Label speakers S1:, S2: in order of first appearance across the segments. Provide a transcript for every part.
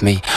S1: with me.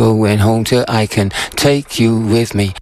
S1: going home till I can take you with me.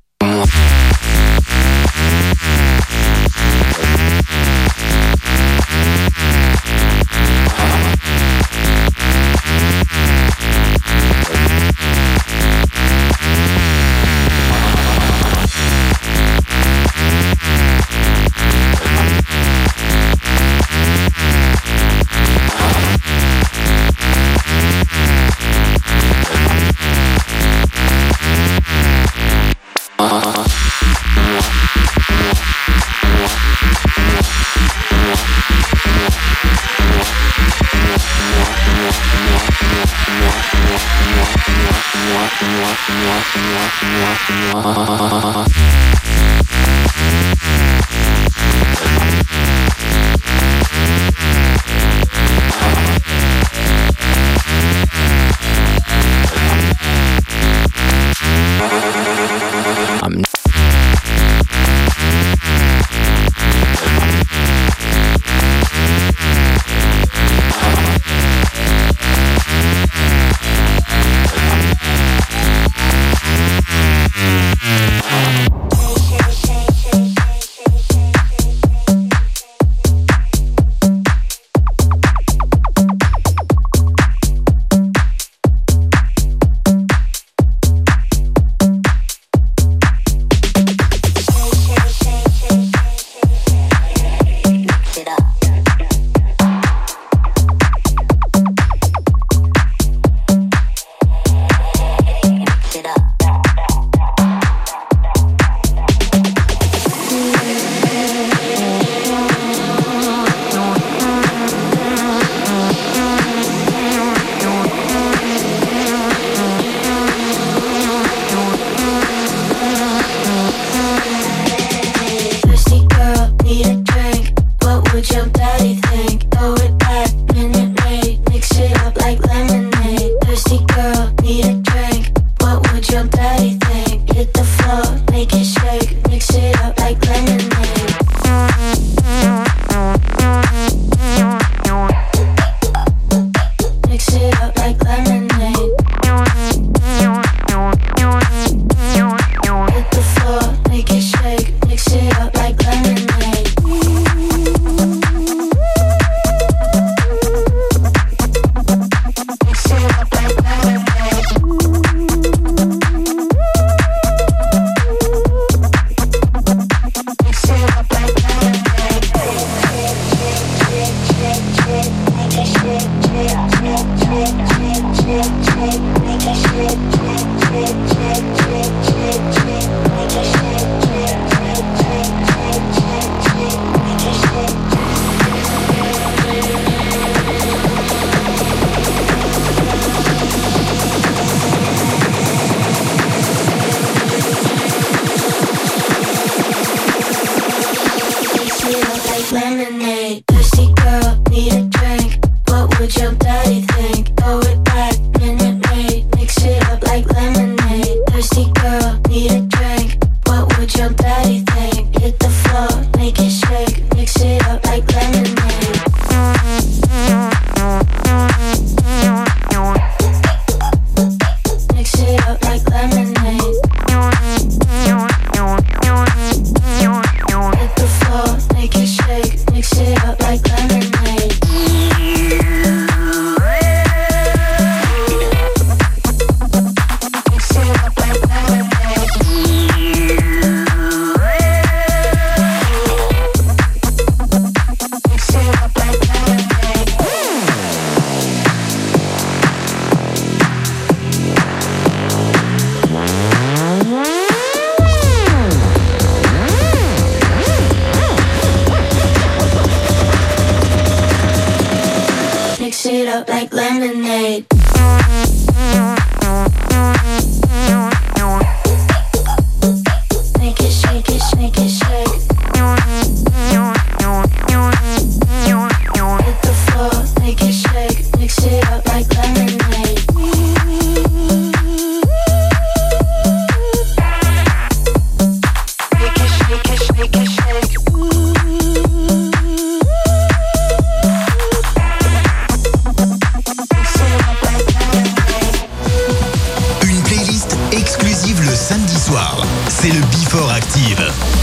S2: Before Active.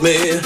S3: Me?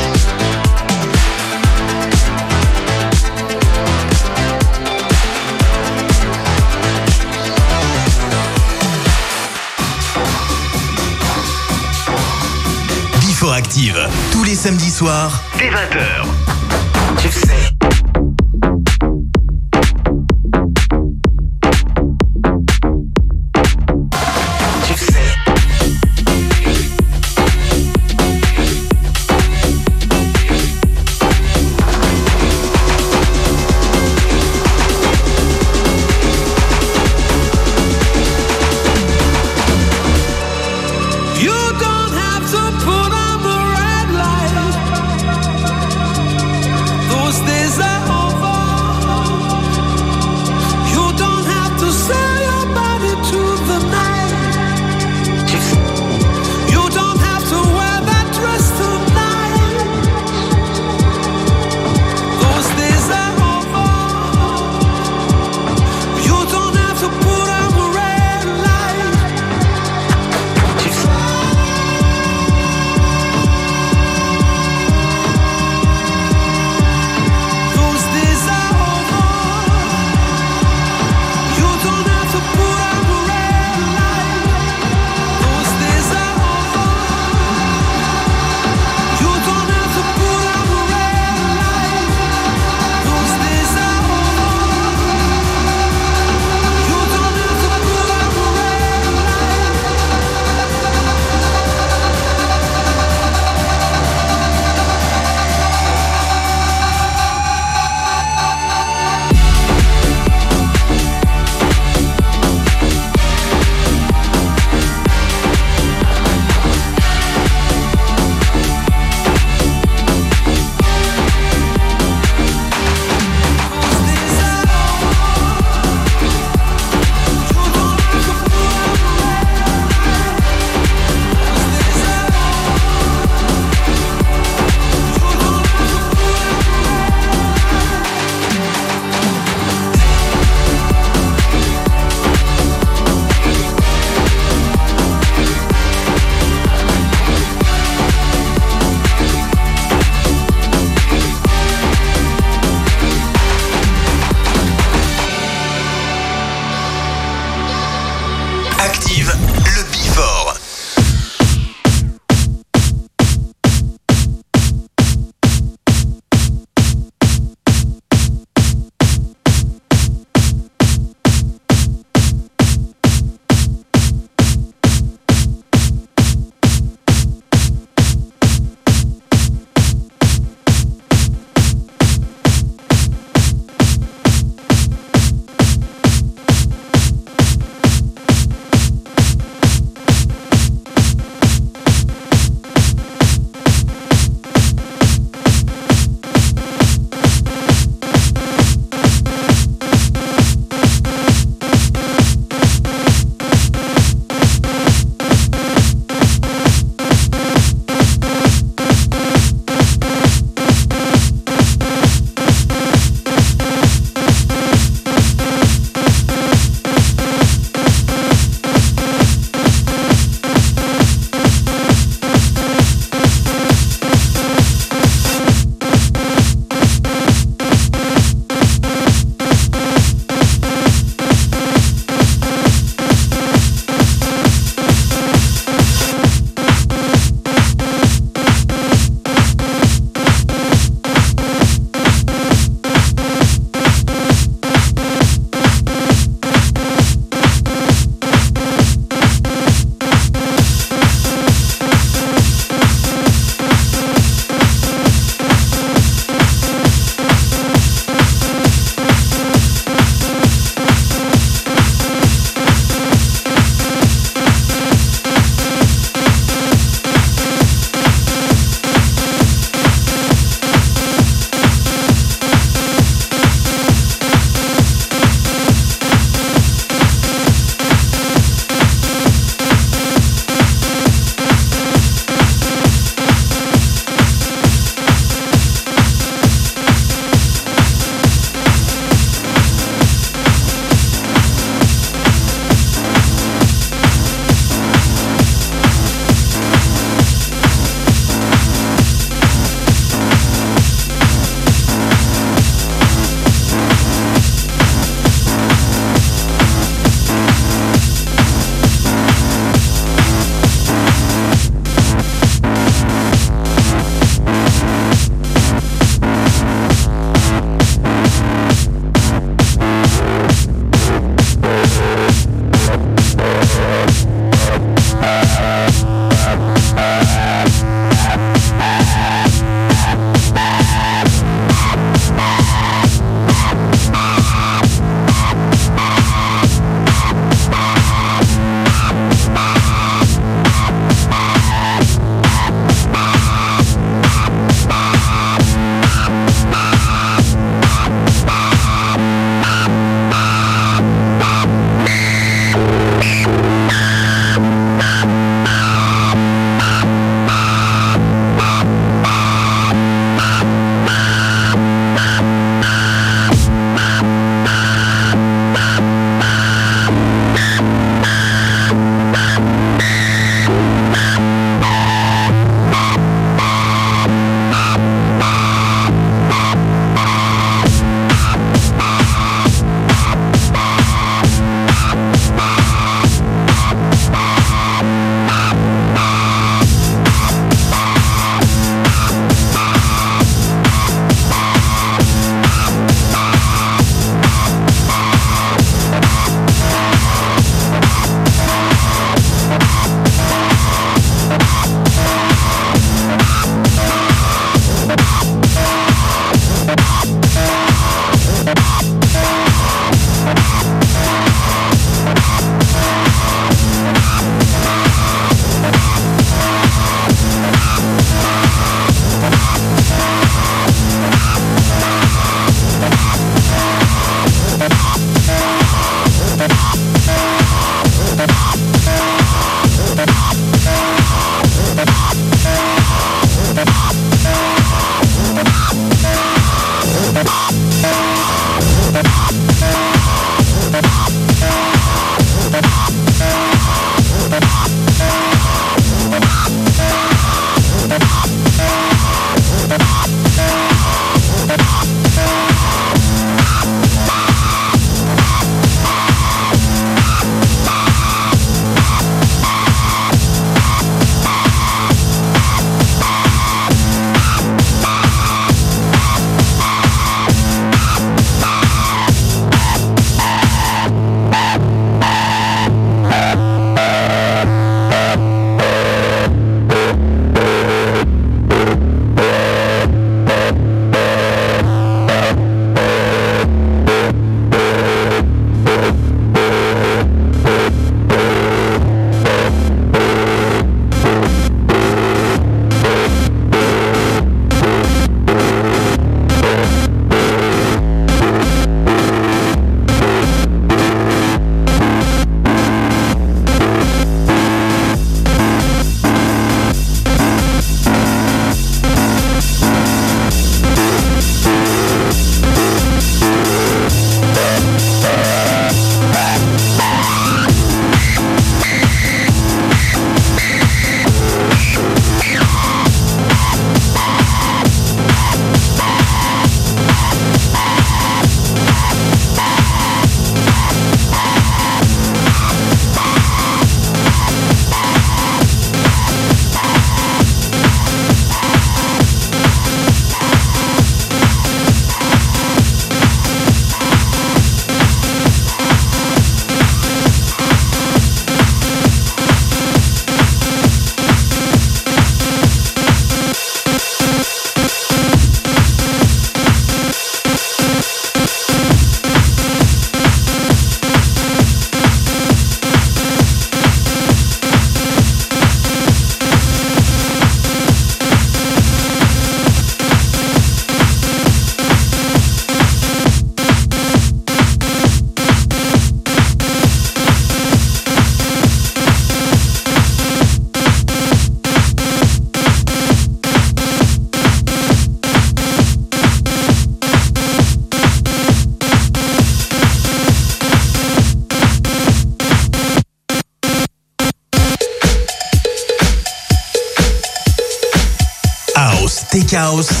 S4: House.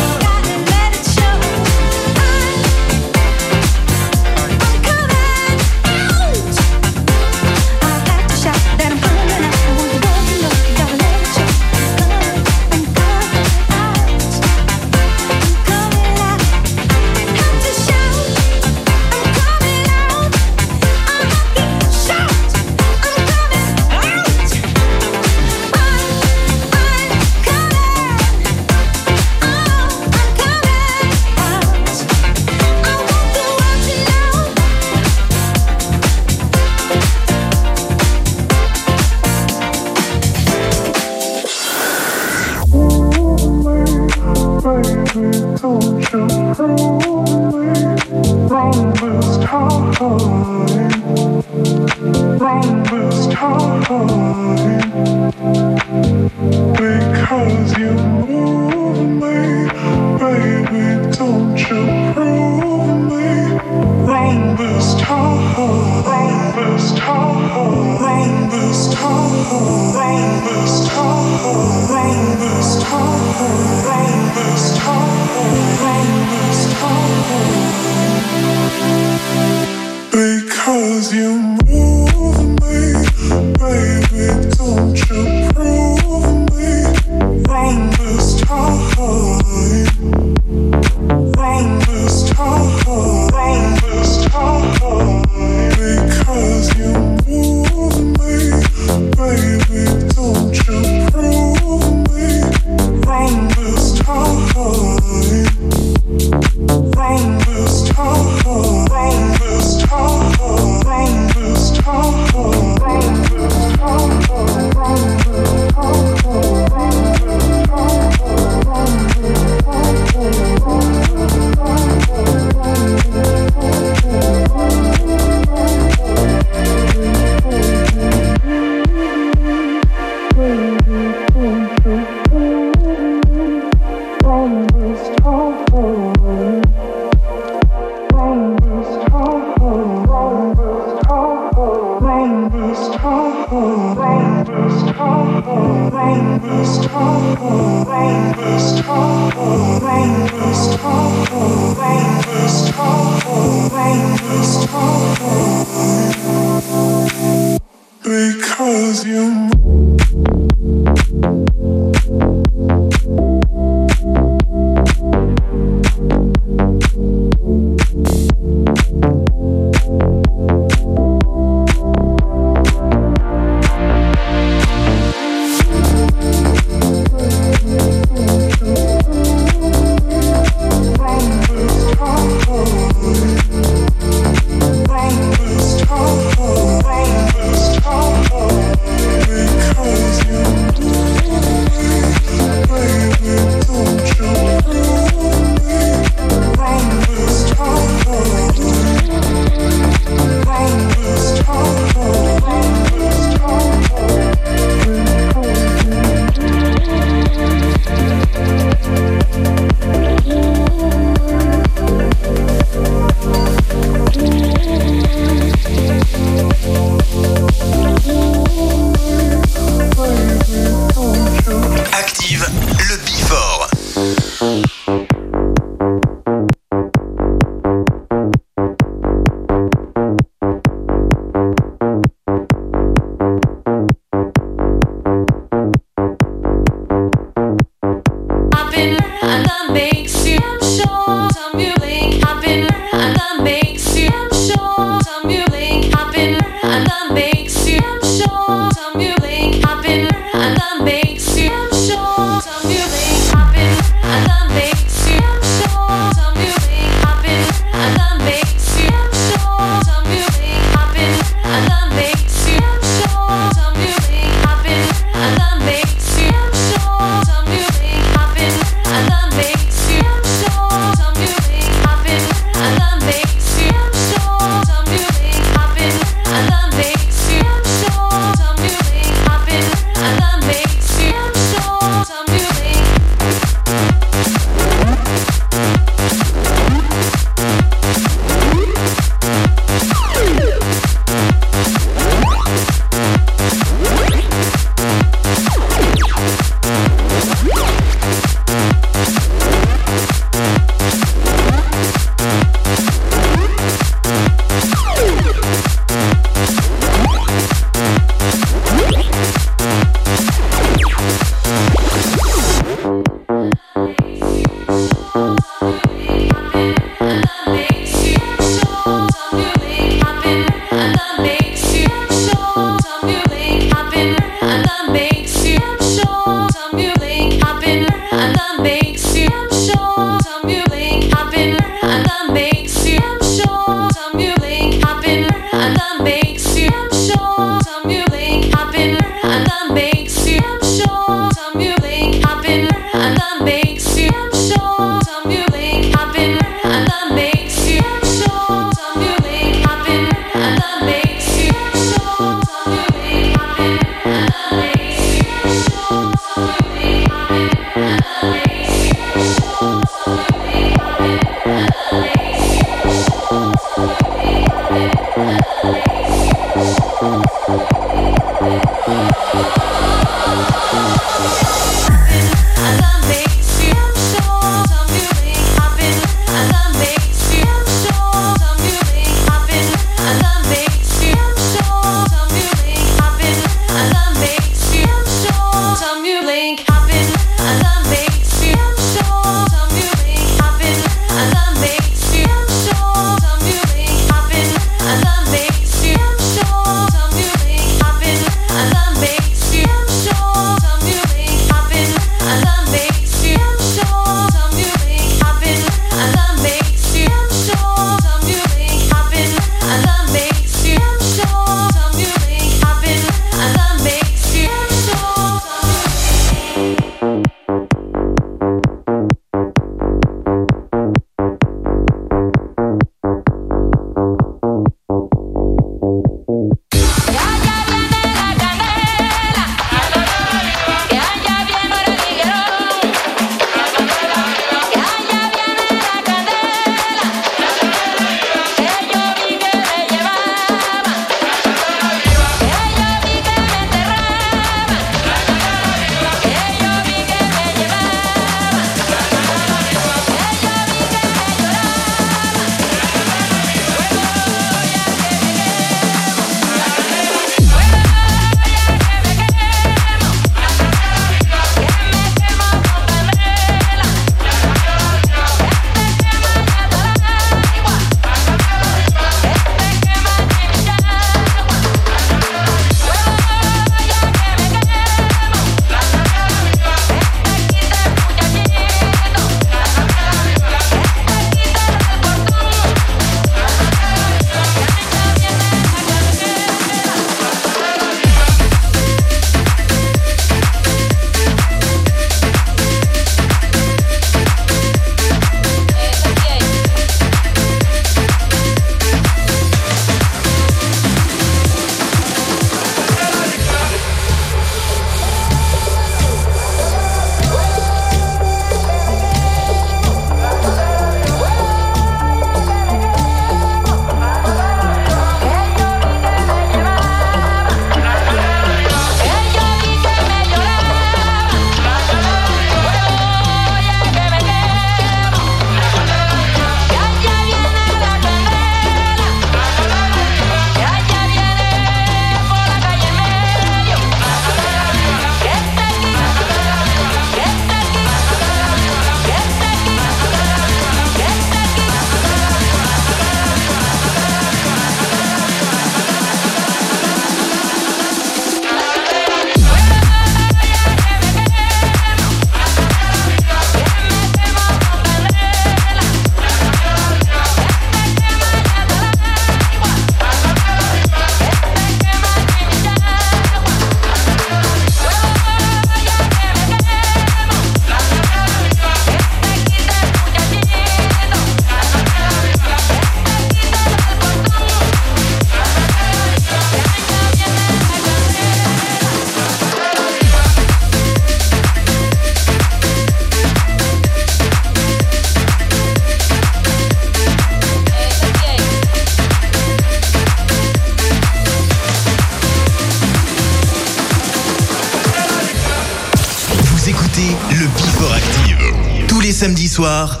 S5: Soir,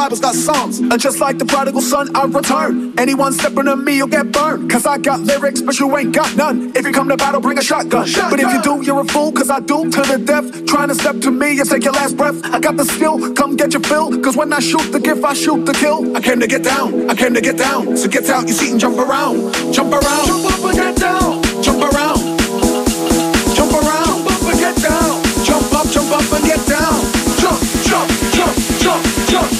S6: Bible's got songs. And just like the prodigal son, I return. Anyone stepping on me, you'll get burned. Cause I got lyrics, but you ain't got none. If you come to battle, bring a shotgun. shotgun. But if you do, you're a fool, cause I do to the death. Trying to step to me and take your last breath. I got the skill, come get your fill. Cause when I shoot the gift, I shoot the kill. I came to get down, I came to get down. So get out your seat and jump around. Jump around. Jump up and get down. Jump around. Jump around. Jump up and get down. Jump up, jump up and get down. Jump jump, jump, jump, jump,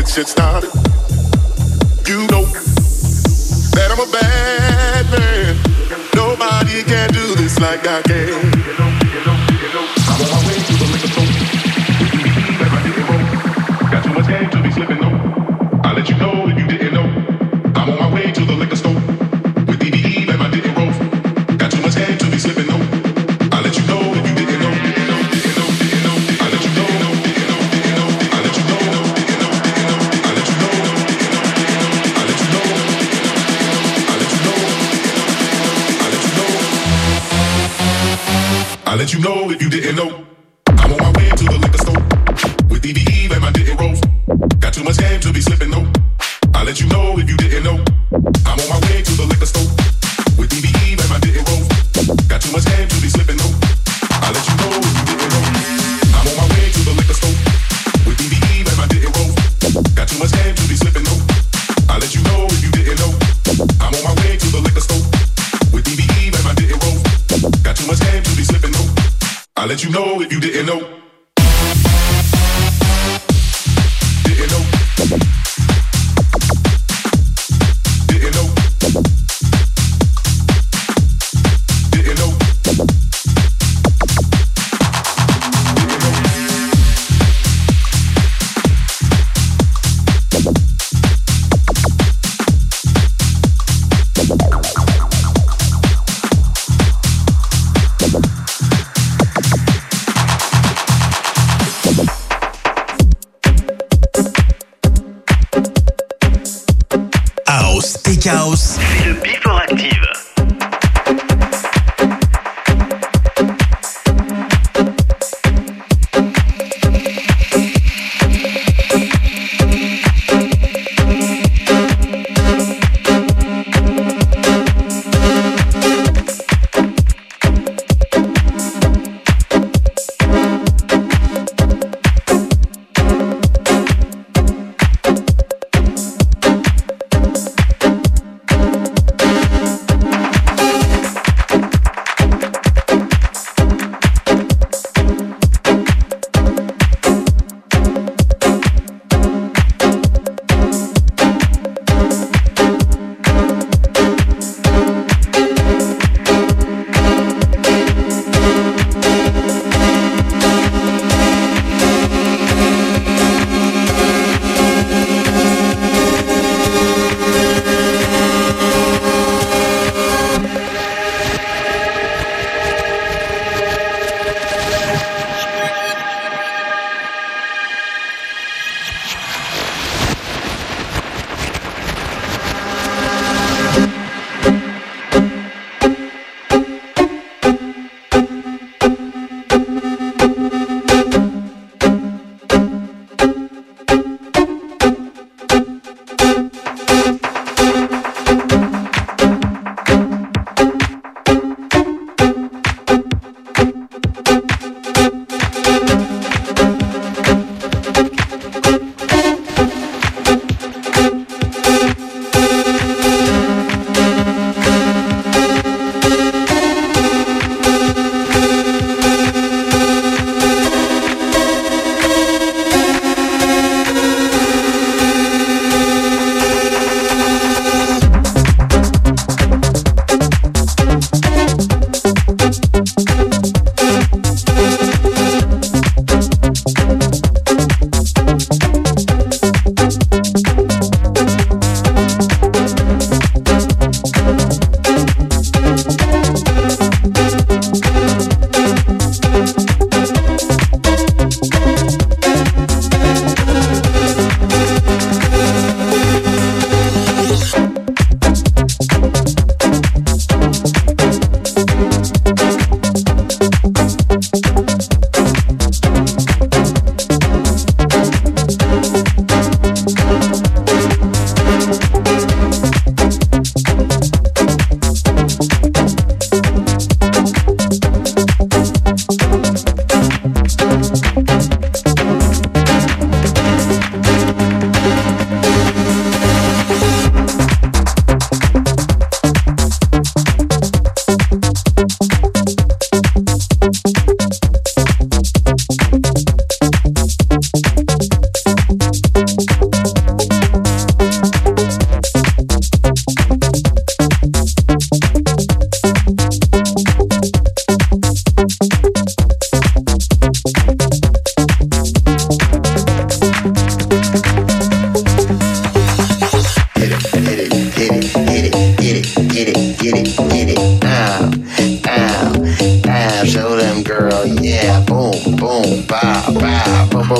S7: get shit started. You know that I'm a bad man. Nobody can do this like I can.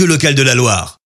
S8: radio locale de la Loire.